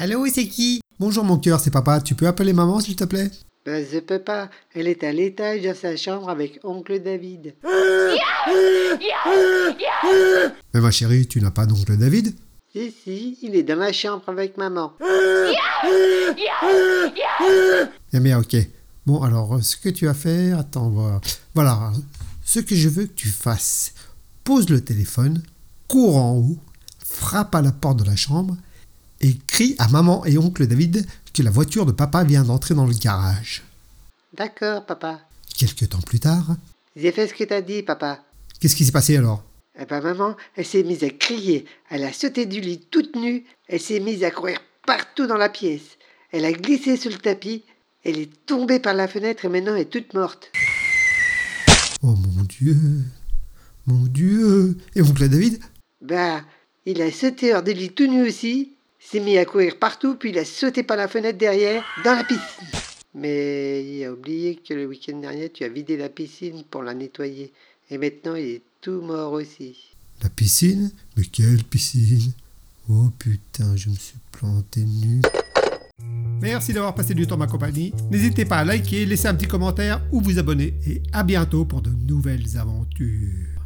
Allô, c'est qui? Bonjour mon cœur, c'est papa. Tu peux appeler maman s'il te plaît? Ben, je peux pas. Elle est à l'étage de sa chambre avec oncle David. Mais ma chérie, tu n'as pas d'oncle David? Si, si, il est dans la chambre avec maman. Eh bien, ok. Bon, alors, ce que tu vas faire, attends, voilà. Voilà, ce que je veux que tu fasses. Pose le téléphone, cours en haut, frappe à la porte de la chambre et crie à maman et oncle David que la voiture de papa vient d'entrer dans le garage. D'accord, papa. Quelque temps plus tard, J'ai fait ce que t'as dit, papa. qu'est-ce qui s'est passé alors? Eh ben, maman, elle s'est mise à crier. Elle a sauté du lit toute nue. Elle s'est mise à courir partout dans la pièce. Elle a glissé sur le tapis. Elle est tombée par la fenêtre et maintenant elle est toute morte. Oh mon Dieu Mon Dieu Et oncle David? Bah, il a sauté hors du lit tout nu aussi. S'est mis à courir partout, puis il a sauté par la fenêtre derrière, dans la piscine. Mais il a oublié que le week-end dernier, tu as vidé la piscine pour la nettoyer. Et maintenant, il est tout mort aussi. La piscine? Mais quelle piscine? Oh putain, je me suis planté nu. Merci d'avoir passé du temps ma compagnie. N'hésitez pas à liker, laisser un petit commentaire ou vous abonner. Et à bientôt pour de nouvelles aventures.